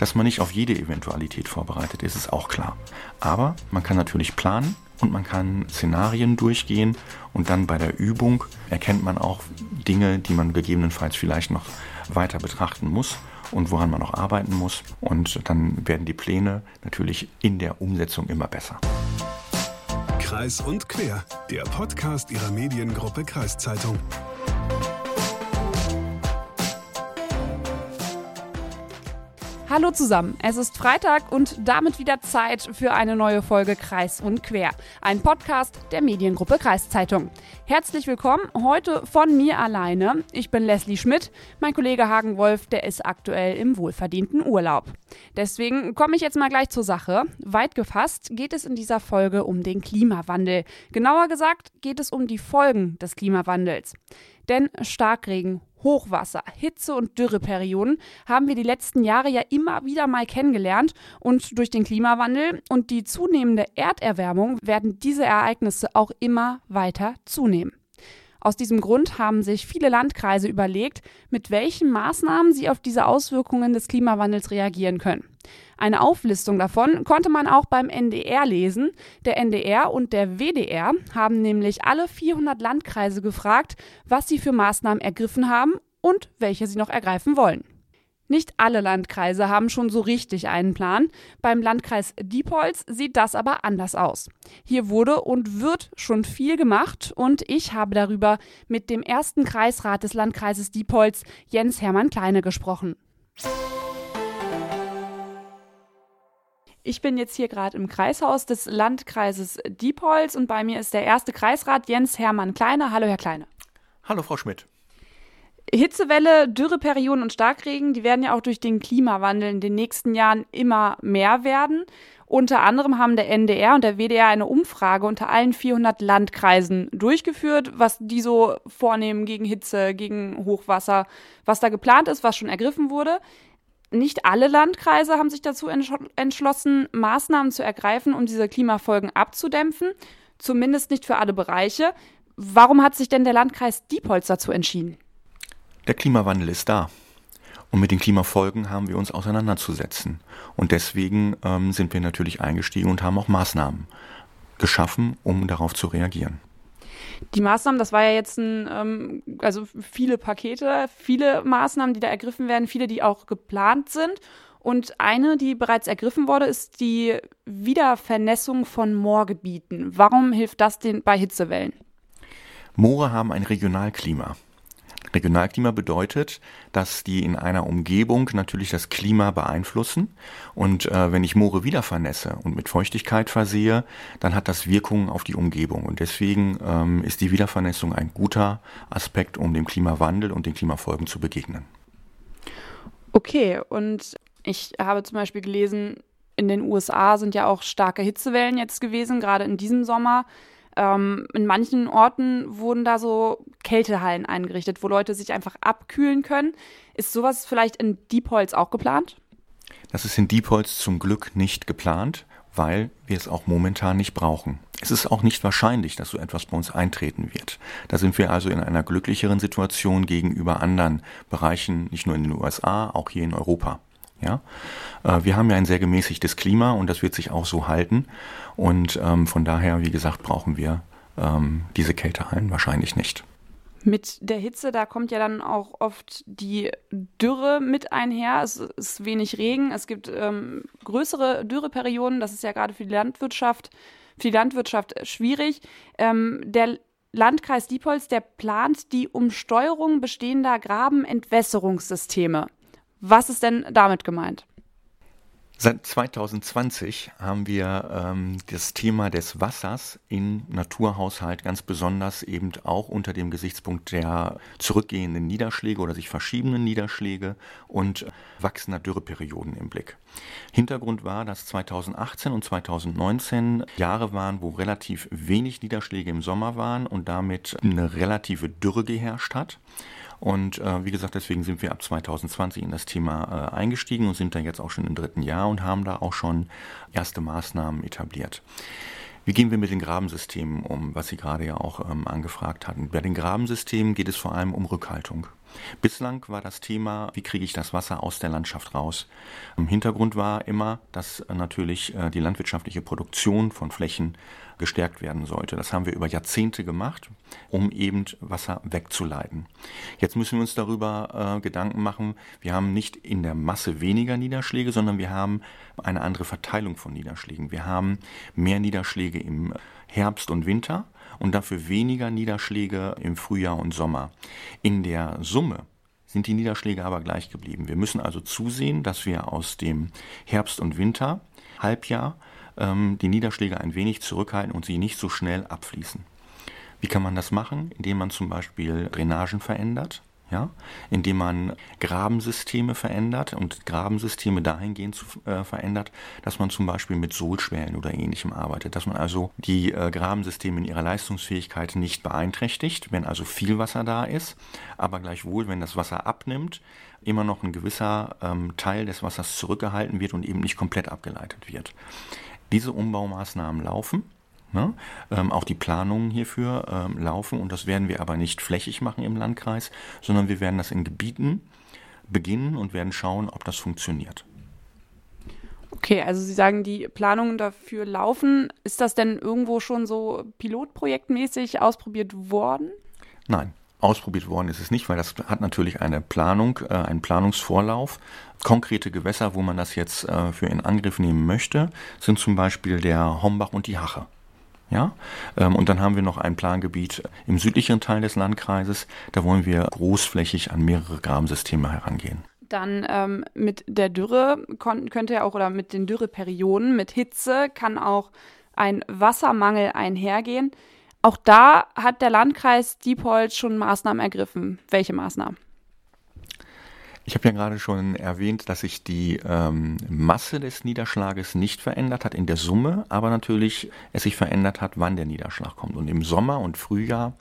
Dass man nicht auf jede Eventualität vorbereitet ist, ist auch klar. Aber man kann natürlich planen und man kann Szenarien durchgehen und dann bei der Übung erkennt man auch Dinge, die man gegebenenfalls vielleicht noch weiter betrachten muss und woran man noch arbeiten muss. Und dann werden die Pläne natürlich in der Umsetzung immer besser. Kreis und Quer, der Podcast Ihrer Mediengruppe Kreiszeitung. Hallo zusammen, es ist Freitag und damit wieder Zeit für eine neue Folge Kreis und Quer, ein Podcast der Mediengruppe Kreiszeitung. Herzlich willkommen, heute von mir alleine. Ich bin Leslie Schmidt, mein Kollege Hagen Wolf, der ist aktuell im wohlverdienten Urlaub. Deswegen komme ich jetzt mal gleich zur Sache. Weit gefasst geht es in dieser Folge um den Klimawandel. Genauer gesagt geht es um die Folgen des Klimawandels. Denn Starkregen, Hochwasser, Hitze und Dürreperioden haben wir die letzten Jahre ja immer wieder mal kennengelernt und durch den Klimawandel und die zunehmende Erderwärmung werden diese Ereignisse auch immer weiter zunehmen. Aus diesem Grund haben sich viele Landkreise überlegt, mit welchen Maßnahmen sie auf diese Auswirkungen des Klimawandels reagieren können. Eine Auflistung davon konnte man auch beim NDR lesen. Der NDR und der WDR haben nämlich alle 400 Landkreise gefragt, was sie für Maßnahmen ergriffen haben und welche sie noch ergreifen wollen. Nicht alle Landkreise haben schon so richtig einen Plan. Beim Landkreis Diepholz sieht das aber anders aus. Hier wurde und wird schon viel gemacht und ich habe darüber mit dem ersten Kreisrat des Landkreises Diepholz, Jens Hermann Kleine, gesprochen. Ich bin jetzt hier gerade im Kreishaus des Landkreises Diepholz und bei mir ist der erste Kreisrat Jens Hermann Kleine. Hallo, Herr Kleine. Hallo, Frau Schmidt. Hitzewelle, Dürreperioden und Starkregen, die werden ja auch durch den Klimawandel in den nächsten Jahren immer mehr werden. Unter anderem haben der NDR und der WDR eine Umfrage unter allen 400 Landkreisen durchgeführt, was die so vornehmen gegen Hitze, gegen Hochwasser, was da geplant ist, was schon ergriffen wurde nicht alle Landkreise haben sich dazu entschlossen, Maßnahmen zu ergreifen, um diese Klimafolgen abzudämpfen. Zumindest nicht für alle Bereiche. Warum hat sich denn der Landkreis Diepholz dazu entschieden? Der Klimawandel ist da. Und mit den Klimafolgen haben wir uns auseinanderzusetzen. Und deswegen ähm, sind wir natürlich eingestiegen und haben auch Maßnahmen geschaffen, um darauf zu reagieren. Die Maßnahmen, das war ja jetzt ein, ähm, also viele Pakete, viele Maßnahmen, die da ergriffen werden, viele, die auch geplant sind. Und eine, die bereits ergriffen wurde, ist die Wiedervernässung von Moorgebieten. Warum hilft das den bei Hitzewellen? Moore haben ein Regionalklima. Regionalklima bedeutet, dass die in einer Umgebung natürlich das Klima beeinflussen. Und äh, wenn ich Moore wieder vernässe und mit Feuchtigkeit versehe, dann hat das Wirkungen auf die Umgebung. Und deswegen ähm, ist die Wiedervernässung ein guter Aspekt, um dem Klimawandel und den Klimafolgen zu begegnen. Okay, und ich habe zum Beispiel gelesen, in den USA sind ja auch starke Hitzewellen jetzt gewesen, gerade in diesem Sommer. Ähm, in manchen Orten wurden da so Kältehallen eingerichtet, wo Leute sich einfach abkühlen können. Ist sowas vielleicht in Diepholz auch geplant? Das ist in Diepholz zum Glück nicht geplant, weil wir es auch momentan nicht brauchen. Es ist auch nicht wahrscheinlich, dass so etwas bei uns eintreten wird. Da sind wir also in einer glücklicheren Situation gegenüber anderen Bereichen, nicht nur in den USA, auch hier in Europa. Ja? Äh, wir haben ja ein sehr gemäßigtes Klima und das wird sich auch so halten. Und ähm, von daher, wie gesagt, brauchen wir ähm, diese Kältehallen wahrscheinlich nicht. Mit der Hitze, da kommt ja dann auch oft die Dürre mit einher. Es ist wenig Regen, es gibt ähm, größere Dürreperioden. Das ist ja gerade für die Landwirtschaft, für die Landwirtschaft schwierig. Ähm, der Landkreis Diepholz, der plant die Umsteuerung bestehender Grabenentwässerungssysteme. Was ist denn damit gemeint? Seit 2020 haben wir ähm, das Thema des Wassers im Naturhaushalt ganz besonders eben auch unter dem Gesichtspunkt der zurückgehenden Niederschläge oder sich verschiebenden Niederschläge und wachsender Dürreperioden im Blick. Hintergrund war, dass 2018 und 2019 Jahre waren, wo relativ wenig Niederschläge im Sommer waren und damit eine relative Dürre geherrscht hat. Und äh, wie gesagt, deswegen sind wir ab 2020 in das Thema äh, eingestiegen und sind da jetzt auch schon im dritten Jahr und haben da auch schon erste Maßnahmen etabliert. Wie gehen wir mit den Grabensystemen um, was Sie gerade ja auch ähm, angefragt hatten? Bei den Grabensystemen geht es vor allem um Rückhaltung. Bislang war das Thema, wie kriege ich das Wasser aus der Landschaft raus. Im Hintergrund war immer, dass natürlich äh, die landwirtschaftliche Produktion von Flächen gestärkt werden sollte. Das haben wir über Jahrzehnte gemacht, um eben Wasser wegzuleiten. Jetzt müssen wir uns darüber äh, Gedanken machen, wir haben nicht in der Masse weniger Niederschläge, sondern wir haben eine andere Verteilung von Niederschlägen. Wir haben mehr Niederschläge im Herbst und Winter und dafür weniger Niederschläge im Frühjahr und Sommer. In der Summe sind die Niederschläge aber gleich geblieben. Wir müssen also zusehen, dass wir aus dem Herbst und Winter Halbjahr ähm, die Niederschläge ein wenig zurückhalten und sie nicht so schnell abfließen. Wie kann man das machen? Indem man zum Beispiel Drainagen verändert, ja, indem man Grabensysteme verändert und Grabensysteme dahingehend zu, äh, verändert, dass man zum Beispiel mit Sohlschwellen oder ähnlichem arbeitet, dass man also die äh, Grabensysteme in ihrer Leistungsfähigkeit nicht beeinträchtigt, wenn also viel Wasser da ist, aber gleichwohl, wenn das Wasser abnimmt, immer noch ein gewisser ähm, Teil des Wassers zurückgehalten wird und eben nicht komplett abgeleitet wird. Diese Umbaumaßnahmen laufen. Ne? Ähm, auch die Planungen hierfür ähm, laufen und das werden wir aber nicht flächig machen im Landkreis, sondern wir werden das in Gebieten beginnen und werden schauen, ob das funktioniert. Okay, also Sie sagen, die Planungen dafür laufen. Ist das denn irgendwo schon so pilotprojektmäßig ausprobiert worden? Nein, ausprobiert worden ist es nicht, weil das hat natürlich eine Planung, äh, einen Planungsvorlauf. Konkrete Gewässer, wo man das jetzt äh, für in Angriff nehmen möchte, sind zum Beispiel der Hombach und die Hache. Ja? Ähm, und dann haben wir noch ein Plangebiet im südlichen Teil des Landkreises. Da wollen wir großflächig an mehrere Grabensysteme herangehen. Dann ähm, mit der Dürre könnte ja auch, oder mit den Dürreperioden, mit Hitze kann auch ein Wassermangel einhergehen. Auch da hat der Landkreis Diepholz schon Maßnahmen ergriffen. Welche Maßnahmen? Ich habe ja gerade schon erwähnt, dass sich die ähm, Masse des Niederschlages nicht verändert hat in der Summe, aber natürlich es sich verändert hat, wann der Niederschlag kommt. Und im Sommer und Frühjahr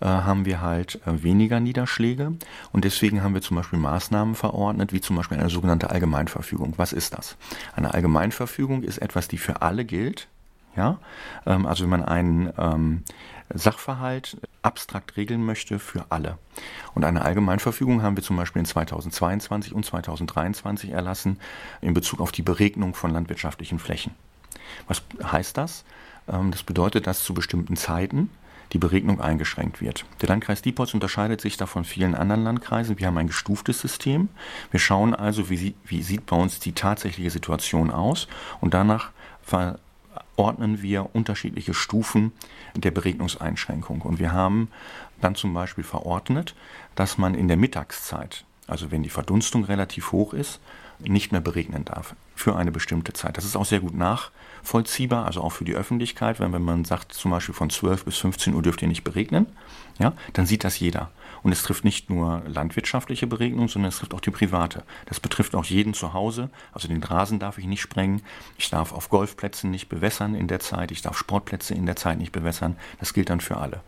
äh, haben wir halt äh, weniger Niederschläge und deswegen haben wir zum Beispiel Maßnahmen verordnet, wie zum Beispiel eine sogenannte Allgemeinverfügung. Was ist das? Eine Allgemeinverfügung ist etwas, die für alle gilt. Ja, ähm, also wenn man einen ähm, Sachverhalt abstrakt regeln möchte für alle. Und eine Allgemeinverfügung haben wir zum Beispiel in 2022 und 2023 erlassen in Bezug auf die Beregnung von landwirtschaftlichen Flächen. Was heißt das? Ähm, das bedeutet, dass zu bestimmten Zeiten die Beregnung eingeschränkt wird. Der Landkreis Diepholz unterscheidet sich da von vielen anderen Landkreisen. Wir haben ein gestuftes System. Wir schauen also, wie, wie sieht bei uns die tatsächliche Situation aus und danach ver ordnen wir unterschiedliche Stufen der Beregnungseinschränkung. Und wir haben dann zum Beispiel verordnet, dass man in der Mittagszeit, also wenn die Verdunstung relativ hoch ist, nicht mehr beregnen darf für eine bestimmte Zeit. Das ist auch sehr gut nachvollziehbar, also auch für die Öffentlichkeit, wenn, wenn man sagt, zum Beispiel von 12 bis 15 Uhr dürft ihr nicht beregnen, ja, dann sieht das jeder. Und es trifft nicht nur landwirtschaftliche Beregnung, sondern es trifft auch die private. Das betrifft auch jeden zu Hause. Also den Rasen darf ich nicht sprengen. Ich darf auf Golfplätzen nicht bewässern in der Zeit. Ich darf Sportplätze in der Zeit nicht bewässern. Das gilt dann für alle.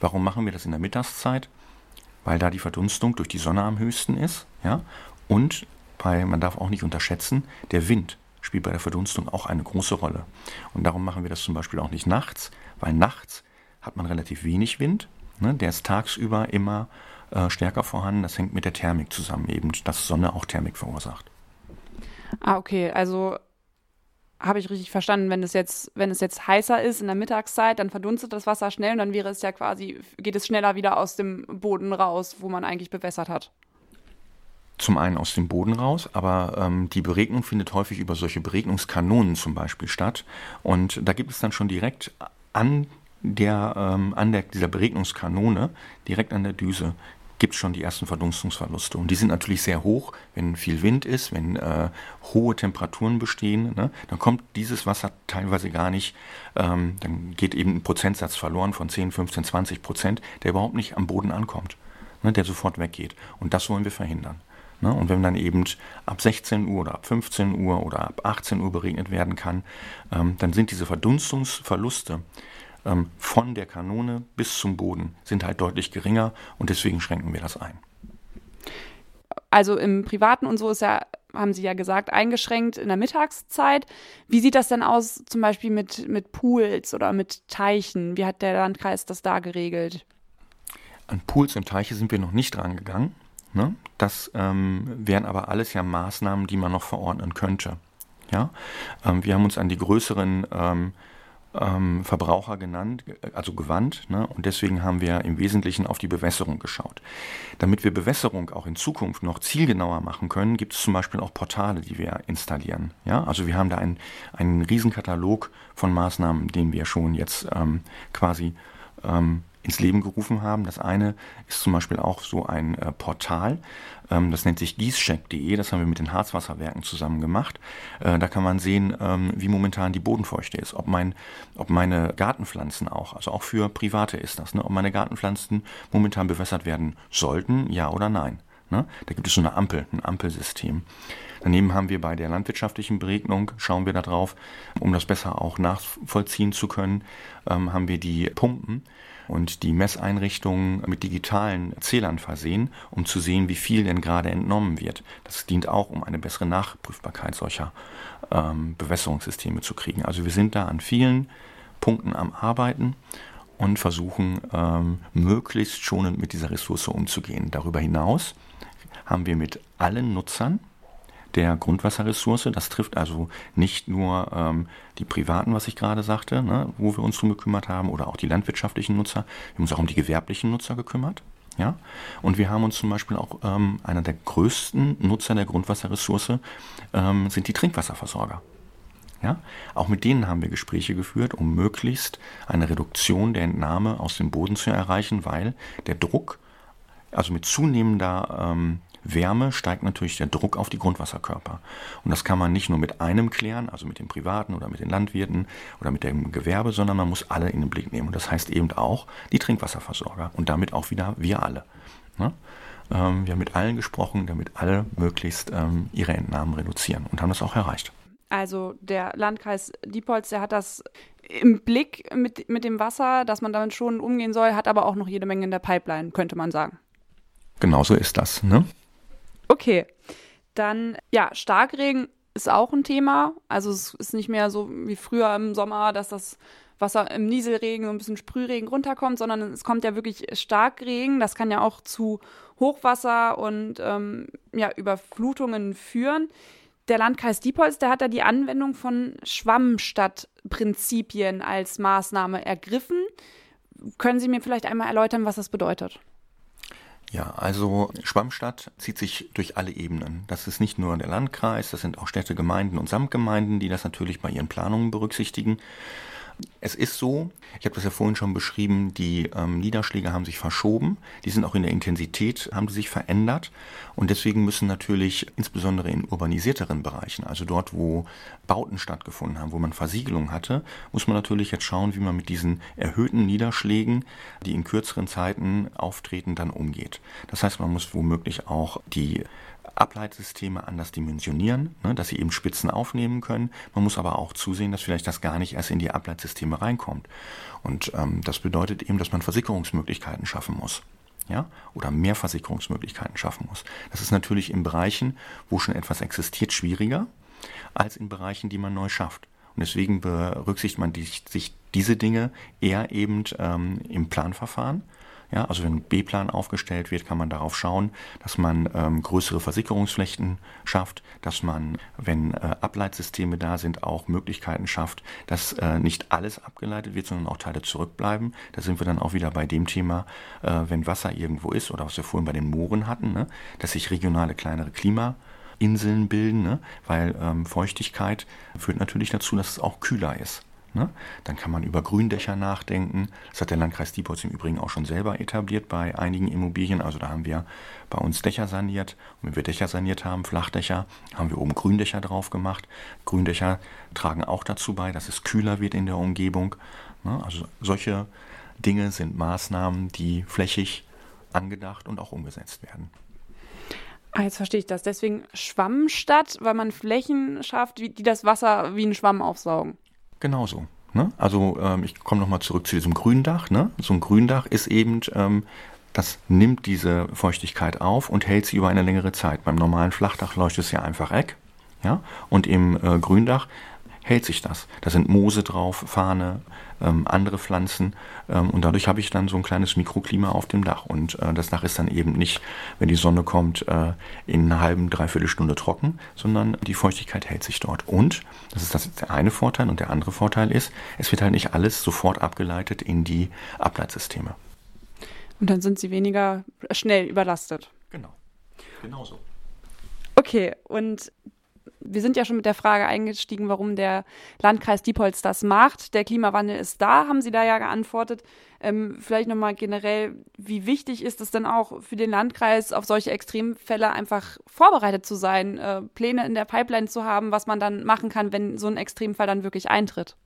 Warum machen wir das in der Mittagszeit? Weil da die Verdunstung durch die Sonne am höchsten ist. Ja? Und weil man darf auch nicht unterschätzen, der Wind spielt bei der Verdunstung auch eine große Rolle. Und darum machen wir das zum Beispiel auch nicht nachts, weil nachts hat man relativ wenig Wind Ne? Der ist tagsüber immer äh, stärker vorhanden. Das hängt mit der Thermik zusammen, eben, dass Sonne auch Thermik verursacht. Ah, okay. Also habe ich richtig verstanden, wenn es jetzt, wenn es jetzt heißer ist in der Mittagszeit, dann verdunstet das Wasser schnell und dann wäre es ja quasi, geht es schneller wieder aus dem Boden raus, wo man eigentlich bewässert hat. Zum einen aus dem Boden raus, aber ähm, die Beregnung findet häufig über solche Beregnungskanonen zum Beispiel statt. Und da gibt es dann schon direkt an der, ähm, an der, dieser Beregnungskanone, direkt an der Düse, gibt es schon die ersten Verdunstungsverluste. Und die sind natürlich sehr hoch, wenn viel Wind ist, wenn äh, hohe Temperaturen bestehen. Ne, dann kommt dieses Wasser teilweise gar nicht, ähm, dann geht eben ein Prozentsatz verloren von 10, 15, 20 Prozent, der überhaupt nicht am Boden ankommt, ne, der sofort weggeht. Und das wollen wir verhindern. Ne? Und wenn dann eben ab 16 Uhr oder ab 15 Uhr oder ab 18 Uhr beregnet werden kann, ähm, dann sind diese Verdunstungsverluste ähm, von der Kanone bis zum Boden sind halt deutlich geringer und deswegen schränken wir das ein. Also im Privaten und so ist ja, haben Sie ja gesagt, eingeschränkt in der Mittagszeit. Wie sieht das denn aus zum Beispiel mit, mit Pools oder mit Teichen? Wie hat der Landkreis das da geregelt? An Pools und Teiche sind wir noch nicht dran gegangen. Ne? Das ähm, wären aber alles ja Maßnahmen, die man noch verordnen könnte. Ja? Ähm, wir haben uns an die größeren ähm, ähm, Verbraucher genannt, also gewandt. Ne? Und deswegen haben wir im Wesentlichen auf die Bewässerung geschaut. Damit wir Bewässerung auch in Zukunft noch zielgenauer machen können, gibt es zum Beispiel auch Portale, die wir installieren. Ja? Also wir haben da einen, einen Riesenkatalog von Maßnahmen, den wir schon jetzt ähm, quasi ähm, ins Leben gerufen haben. Das eine ist zum Beispiel auch so ein äh, Portal, ähm, das nennt sich gießcheck.de, das haben wir mit den Harzwasserwerken zusammen gemacht. Äh, da kann man sehen, ähm, wie momentan die Bodenfeuchte ist, ob, mein, ob meine Gartenpflanzen auch, also auch für Private ist das, ne, ob meine Gartenpflanzen momentan bewässert werden sollten, ja oder nein. Ne? Da gibt es so eine Ampel, ein Ampelsystem. Daneben haben wir bei der landwirtschaftlichen Beregnung, schauen wir da drauf, um das besser auch nachvollziehen zu können, ähm, haben wir die Pumpen und die Messeinrichtungen mit digitalen Zählern versehen, um zu sehen, wie viel denn gerade entnommen wird. Das dient auch, um eine bessere Nachprüfbarkeit solcher ähm, Bewässerungssysteme zu kriegen. Also wir sind da an vielen Punkten am Arbeiten und versuchen ähm, möglichst schonend mit dieser Ressource umzugehen. Darüber hinaus haben wir mit allen Nutzern der Grundwasserressource. Das trifft also nicht nur ähm, die privaten, was ich gerade sagte, ne, wo wir uns drum gekümmert haben, oder auch die landwirtschaftlichen Nutzer. Wir haben uns auch um die gewerblichen Nutzer gekümmert. Ja? Und wir haben uns zum Beispiel auch, ähm, einer der größten Nutzer der Grundwasserressource ähm, sind die Trinkwasserversorger. Ja? Auch mit denen haben wir Gespräche geführt, um möglichst eine Reduktion der Entnahme aus dem Boden zu erreichen, weil der Druck, also mit zunehmender ähm, Wärme steigt natürlich der Druck auf die Grundwasserkörper. Und das kann man nicht nur mit einem klären, also mit den Privaten oder mit den Landwirten oder mit dem Gewerbe, sondern man muss alle in den Blick nehmen. Und das heißt eben auch die Trinkwasserversorger und damit auch wieder wir alle. Ne? Ähm, wir haben mit allen gesprochen, damit alle möglichst ähm, ihre Entnahmen reduzieren und haben das auch erreicht. Also der Landkreis Diepholz, der hat das im Blick mit, mit dem Wasser, dass man damit schon umgehen soll, hat aber auch noch jede Menge in der Pipeline, könnte man sagen. Genauso ist das. Ne? Okay. Dann, ja, Starkregen ist auch ein Thema. Also es ist nicht mehr so wie früher im Sommer, dass das Wasser im Nieselregen, so ein bisschen Sprühregen runterkommt, sondern es kommt ja wirklich Starkregen. Das kann ja auch zu Hochwasser und ähm, ja, Überflutungen führen. Der Landkreis Diepholz, der hat da die Anwendung von Schwammstadtprinzipien als Maßnahme ergriffen. Können Sie mir vielleicht einmal erläutern, was das bedeutet? Ja, also Schwammstadt zieht sich durch alle Ebenen. Das ist nicht nur der Landkreis, das sind auch Städte, Gemeinden und Samtgemeinden, die das natürlich bei ihren Planungen berücksichtigen. Es ist so, ich habe das ja vorhin schon beschrieben, die ähm, Niederschläge haben sich verschoben, die sind auch in der Intensität, haben sich verändert und deswegen müssen natürlich insbesondere in urbanisierteren Bereichen, also dort, wo Bauten stattgefunden haben, wo man Versiegelung hatte, muss man natürlich jetzt schauen, wie man mit diesen erhöhten Niederschlägen, die in kürzeren Zeiten auftreten, dann umgeht. Das heißt, man muss womöglich auch die Ableitsysteme anders dimensionieren, ne, dass sie eben Spitzen aufnehmen können. Man muss aber auch zusehen, dass vielleicht das gar nicht erst in die Ableitsysteme reinkommt. Und ähm, das bedeutet eben, dass man Versickerungsmöglichkeiten schaffen muss. Ja, oder mehr Versickerungsmöglichkeiten schaffen muss. Das ist natürlich in Bereichen, wo schon etwas existiert, schwieriger als in Bereichen, die man neu schafft. Und deswegen berücksichtigt man die, sich diese Dinge eher eben ähm, im Planverfahren ja, also wenn ein B-Plan aufgestellt wird, kann man darauf schauen, dass man ähm, größere Versickerungsflächen schafft, dass man, wenn äh, Ableitsysteme da sind, auch Möglichkeiten schafft, dass äh, nicht alles abgeleitet wird, sondern auch Teile zurückbleiben. Da sind wir dann auch wieder bei dem Thema, äh, wenn Wasser irgendwo ist oder was wir vorhin bei den Mooren hatten, ne, dass sich regionale kleinere Klima Inseln bilden, ne? weil ähm, Feuchtigkeit führt natürlich dazu, dass es auch kühler ist. Ne? Dann kann man über Gründächer nachdenken. Das hat der Landkreis Diepholz im Übrigen auch schon selber etabliert bei einigen Immobilien. Also da haben wir bei uns Dächer saniert. Und wenn wir Dächer saniert haben, Flachdächer, haben wir oben Gründächer drauf gemacht. Gründächer tragen auch dazu bei, dass es kühler wird in der Umgebung. Ne? Also solche Dinge sind Maßnahmen, die flächig angedacht und auch umgesetzt werden. Ah, jetzt verstehe ich das. Deswegen Schwammstadt, weil man Flächen schafft, die das Wasser wie ein Schwamm aufsaugen genauso. Ne? Also ähm, ich komme nochmal zurück zu diesem Gründach. Ne? So ein Gründach ist eben, ähm, das nimmt diese Feuchtigkeit auf und hält sie über eine längere Zeit. Beim normalen Flachdach leuchtet es ja einfach weg. Ja? Und im äh, Gründach hält sich das. Da sind Moose drauf, Fahne, ähm, andere Pflanzen ähm, und dadurch habe ich dann so ein kleines Mikroklima auf dem Dach und äh, das Dach ist dann eben nicht, wenn die Sonne kommt, äh, in einer halben, dreiviertel Stunde trocken, sondern die Feuchtigkeit hält sich dort. Und, das ist das der eine Vorteil und der andere Vorteil ist, es wird halt nicht alles sofort abgeleitet in die Ableitsysteme. Und dann sind sie weniger schnell überlastet. Genau. Genauso. Okay, und wir sind ja schon mit der Frage eingestiegen, warum der Landkreis Diepholz das macht. Der Klimawandel ist da, haben Sie da ja geantwortet. Ähm, vielleicht nochmal generell, wie wichtig ist es denn auch für den Landkreis, auf solche Extremfälle einfach vorbereitet zu sein, äh, Pläne in der Pipeline zu haben, was man dann machen kann, wenn so ein Extremfall dann wirklich eintritt?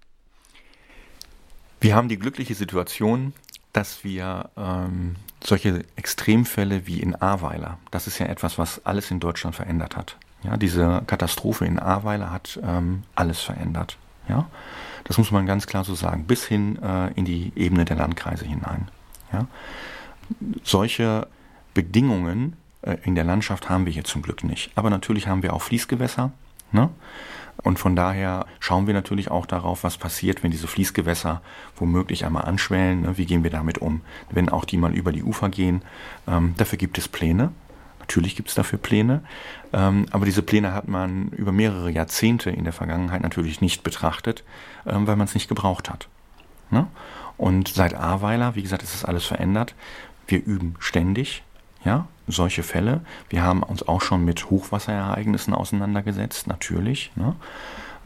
Wir haben die glückliche Situation, dass wir ähm, solche Extremfälle wie in Ahrweiler, das ist ja etwas, was alles in Deutschland verändert hat. Ja, diese Katastrophe in Ahrweiler hat ähm, alles verändert. Ja, das muss man ganz klar so sagen, bis hin äh, in die Ebene der Landkreise hinein. Ja, solche Bedingungen äh, in der Landschaft haben wir hier zum Glück nicht. Aber natürlich haben wir auch Fließgewässer. Ne? Und von daher schauen wir natürlich auch darauf, was passiert, wenn diese Fließgewässer womöglich einmal anschwellen. Ne? Wie gehen wir damit um? Wenn auch die mal über die Ufer gehen. Ähm, dafür gibt es Pläne. Natürlich gibt es dafür Pläne, ähm, aber diese Pläne hat man über mehrere Jahrzehnte in der Vergangenheit natürlich nicht betrachtet, ähm, weil man es nicht gebraucht hat. Ne? Und seit Ahrweiler, wie gesagt, ist das alles verändert. Wir üben ständig, ja, solche Fälle. Wir haben uns auch schon mit Hochwasserereignissen auseinandergesetzt, natürlich, ne?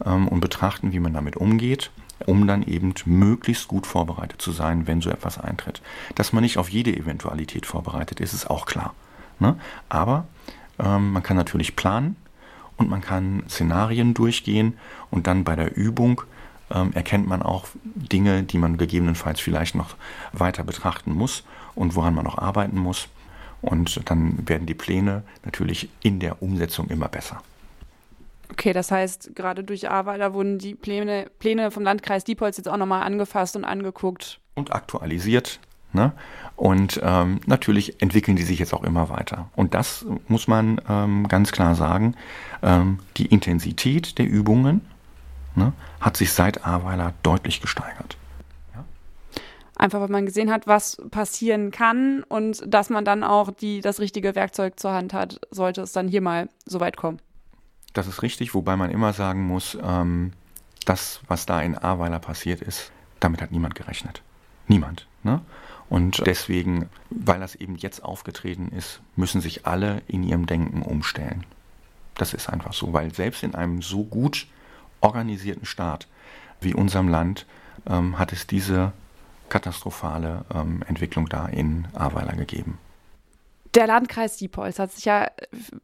ähm, und betrachten, wie man damit umgeht um dann eben möglichst gut vorbereitet zu sein, wenn so etwas eintritt. Dass man nicht auf jede Eventualität vorbereitet ist, ist auch klar. Ne? Aber ähm, man kann natürlich planen und man kann Szenarien durchgehen und dann bei der Übung ähm, erkennt man auch Dinge, die man gegebenenfalls vielleicht noch weiter betrachten muss und woran man noch arbeiten muss. Und dann werden die Pläne natürlich in der Umsetzung immer besser. Okay, das heißt, gerade durch Arbeiter wurden die Pläne, Pläne vom Landkreis Diepholz jetzt auch nochmal angefasst und angeguckt. Und aktualisiert, Ne? Und ähm, natürlich entwickeln die sich jetzt auch immer weiter. Und das muss man ähm, ganz klar sagen. Ähm, die Intensität der Übungen ne, hat sich seit Aweiler deutlich gesteigert. Einfach weil man gesehen hat, was passieren kann und dass man dann auch die, das richtige Werkzeug zur Hand hat, sollte es dann hier mal so weit kommen. Das ist richtig, wobei man immer sagen muss, ähm, das, was da in Aweiler passiert ist, damit hat niemand gerechnet. Niemand. Ne? Und deswegen, weil das eben jetzt aufgetreten ist, müssen sich alle in ihrem Denken umstellen. Das ist einfach so, weil selbst in einem so gut organisierten Staat wie unserem Land ähm, hat es diese katastrophale ähm, Entwicklung da in Ahrweiler gegeben. Der Landkreis Diepholz hat sich ja,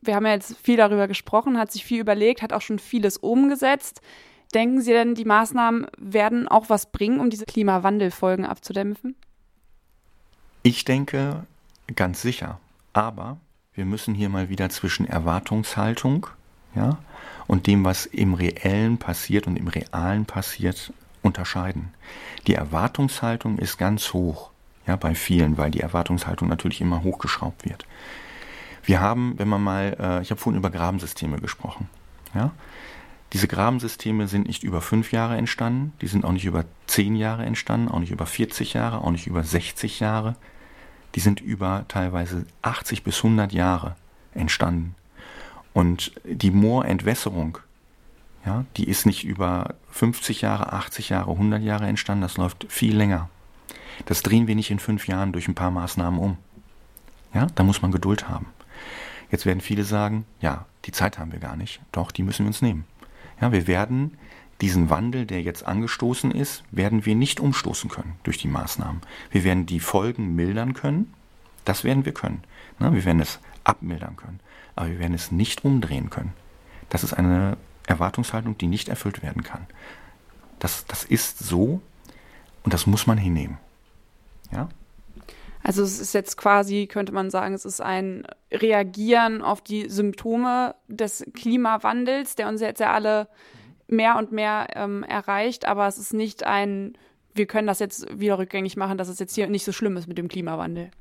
wir haben ja jetzt viel darüber gesprochen, hat sich viel überlegt, hat auch schon vieles umgesetzt. Denken Sie denn, die Maßnahmen werden auch was bringen, um diese Klimawandelfolgen abzudämpfen? Ich denke ganz sicher, aber wir müssen hier mal wieder zwischen Erwartungshaltung ja, und dem, was im Reellen passiert und im Realen passiert, unterscheiden. Die Erwartungshaltung ist ganz hoch ja, bei vielen, weil die Erwartungshaltung natürlich immer hochgeschraubt wird. Wir haben, wenn man mal, äh, ich habe vorhin über Grabensysteme gesprochen. Ja? Diese Grabensysteme sind nicht über fünf Jahre entstanden, die sind auch nicht über zehn Jahre entstanden, auch nicht über 40 Jahre, auch nicht über 60 Jahre. Die sind über teilweise 80 bis 100 Jahre entstanden. Und die Moorentwässerung, ja, die ist nicht über 50 Jahre, 80 Jahre, 100 Jahre entstanden, das läuft viel länger. Das drehen wir nicht in fünf Jahren durch ein paar Maßnahmen um. Ja, da muss man Geduld haben. Jetzt werden viele sagen, ja, die Zeit haben wir gar nicht. Doch, die müssen wir uns nehmen. Ja, wir werden diesen Wandel, der jetzt angestoßen ist, werden wir nicht umstoßen können durch die Maßnahmen. Wir werden die Folgen mildern können. Das werden wir können. Na, wir werden es abmildern können. Aber wir werden es nicht umdrehen können. Das ist eine Erwartungshaltung, die nicht erfüllt werden kann. Das, das ist so und das muss man hinnehmen. Ja? Also es ist jetzt quasi, könnte man sagen, es ist ein Reagieren auf die Symptome des Klimawandels, der uns jetzt ja alle mehr und mehr ähm, erreicht, aber es ist nicht ein, wir können das jetzt wieder rückgängig machen, dass es jetzt hier nicht so schlimm ist mit dem Klimawandel.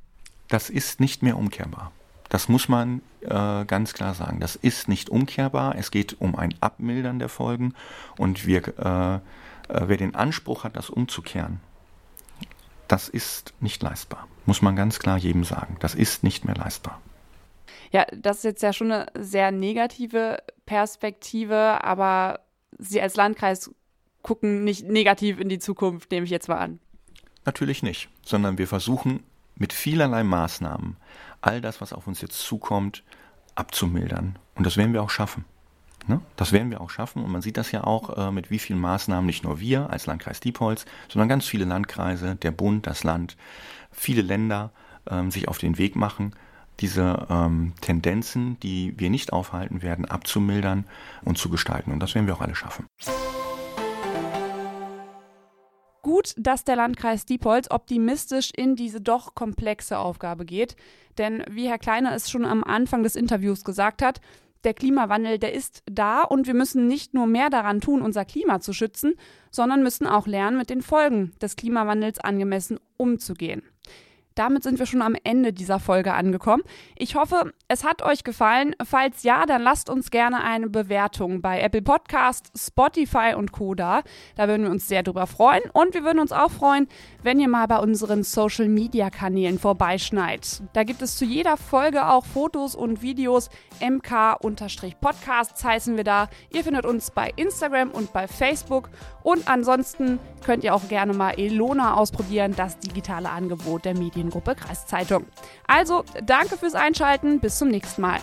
Das ist nicht mehr umkehrbar. Das muss man äh, ganz klar sagen. Das ist nicht umkehrbar. Es geht um ein Abmildern der Folgen und wir, äh, äh, wer den Anspruch hat, das umzukehren, das ist nicht leistbar. Muss man ganz klar jedem sagen. Das ist nicht mehr leistbar. Ja, das ist jetzt ja schon eine sehr negative Perspektive, aber Sie als Landkreis gucken nicht negativ in die Zukunft, nehme ich jetzt mal an. Natürlich nicht, sondern wir versuchen mit vielerlei Maßnahmen all das, was auf uns jetzt zukommt, abzumildern. Und das werden wir auch schaffen. Ne? Das werden wir auch schaffen. Und man sieht das ja auch, äh, mit wie vielen Maßnahmen nicht nur wir als Landkreis Diepholz, sondern ganz viele Landkreise, der Bund, das Land, viele Länder äh, sich auf den Weg machen, diese ähm, Tendenzen, die wir nicht aufhalten werden, abzumildern und zu gestalten. Und das werden wir auch alle schaffen. Gut, dass der Landkreis Diepholz optimistisch in diese doch komplexe Aufgabe geht. Denn wie Herr Kleiner es schon am Anfang des Interviews gesagt hat, der Klimawandel, der ist da und wir müssen nicht nur mehr daran tun, unser Klima zu schützen, sondern müssen auch lernen, mit den Folgen des Klimawandels angemessen umzugehen damit sind wir schon am Ende dieser Folge angekommen. Ich hoffe, es hat euch gefallen. Falls ja, dann lasst uns gerne eine Bewertung bei Apple Podcast, Spotify und Co. da. Da würden wir uns sehr drüber freuen. Und wir würden uns auch freuen, wenn ihr mal bei unseren Social Media Kanälen vorbeischneit. Da gibt es zu jeder Folge auch Fotos und Videos. MK-Podcasts heißen wir da. Ihr findet uns bei Instagram und bei Facebook. Und ansonsten könnt ihr auch gerne mal Elona ausprobieren, das digitale Angebot der Medien Mediengruppe Kreiszeitung. Also, danke fürs Einschalten, bis zum nächsten Mal.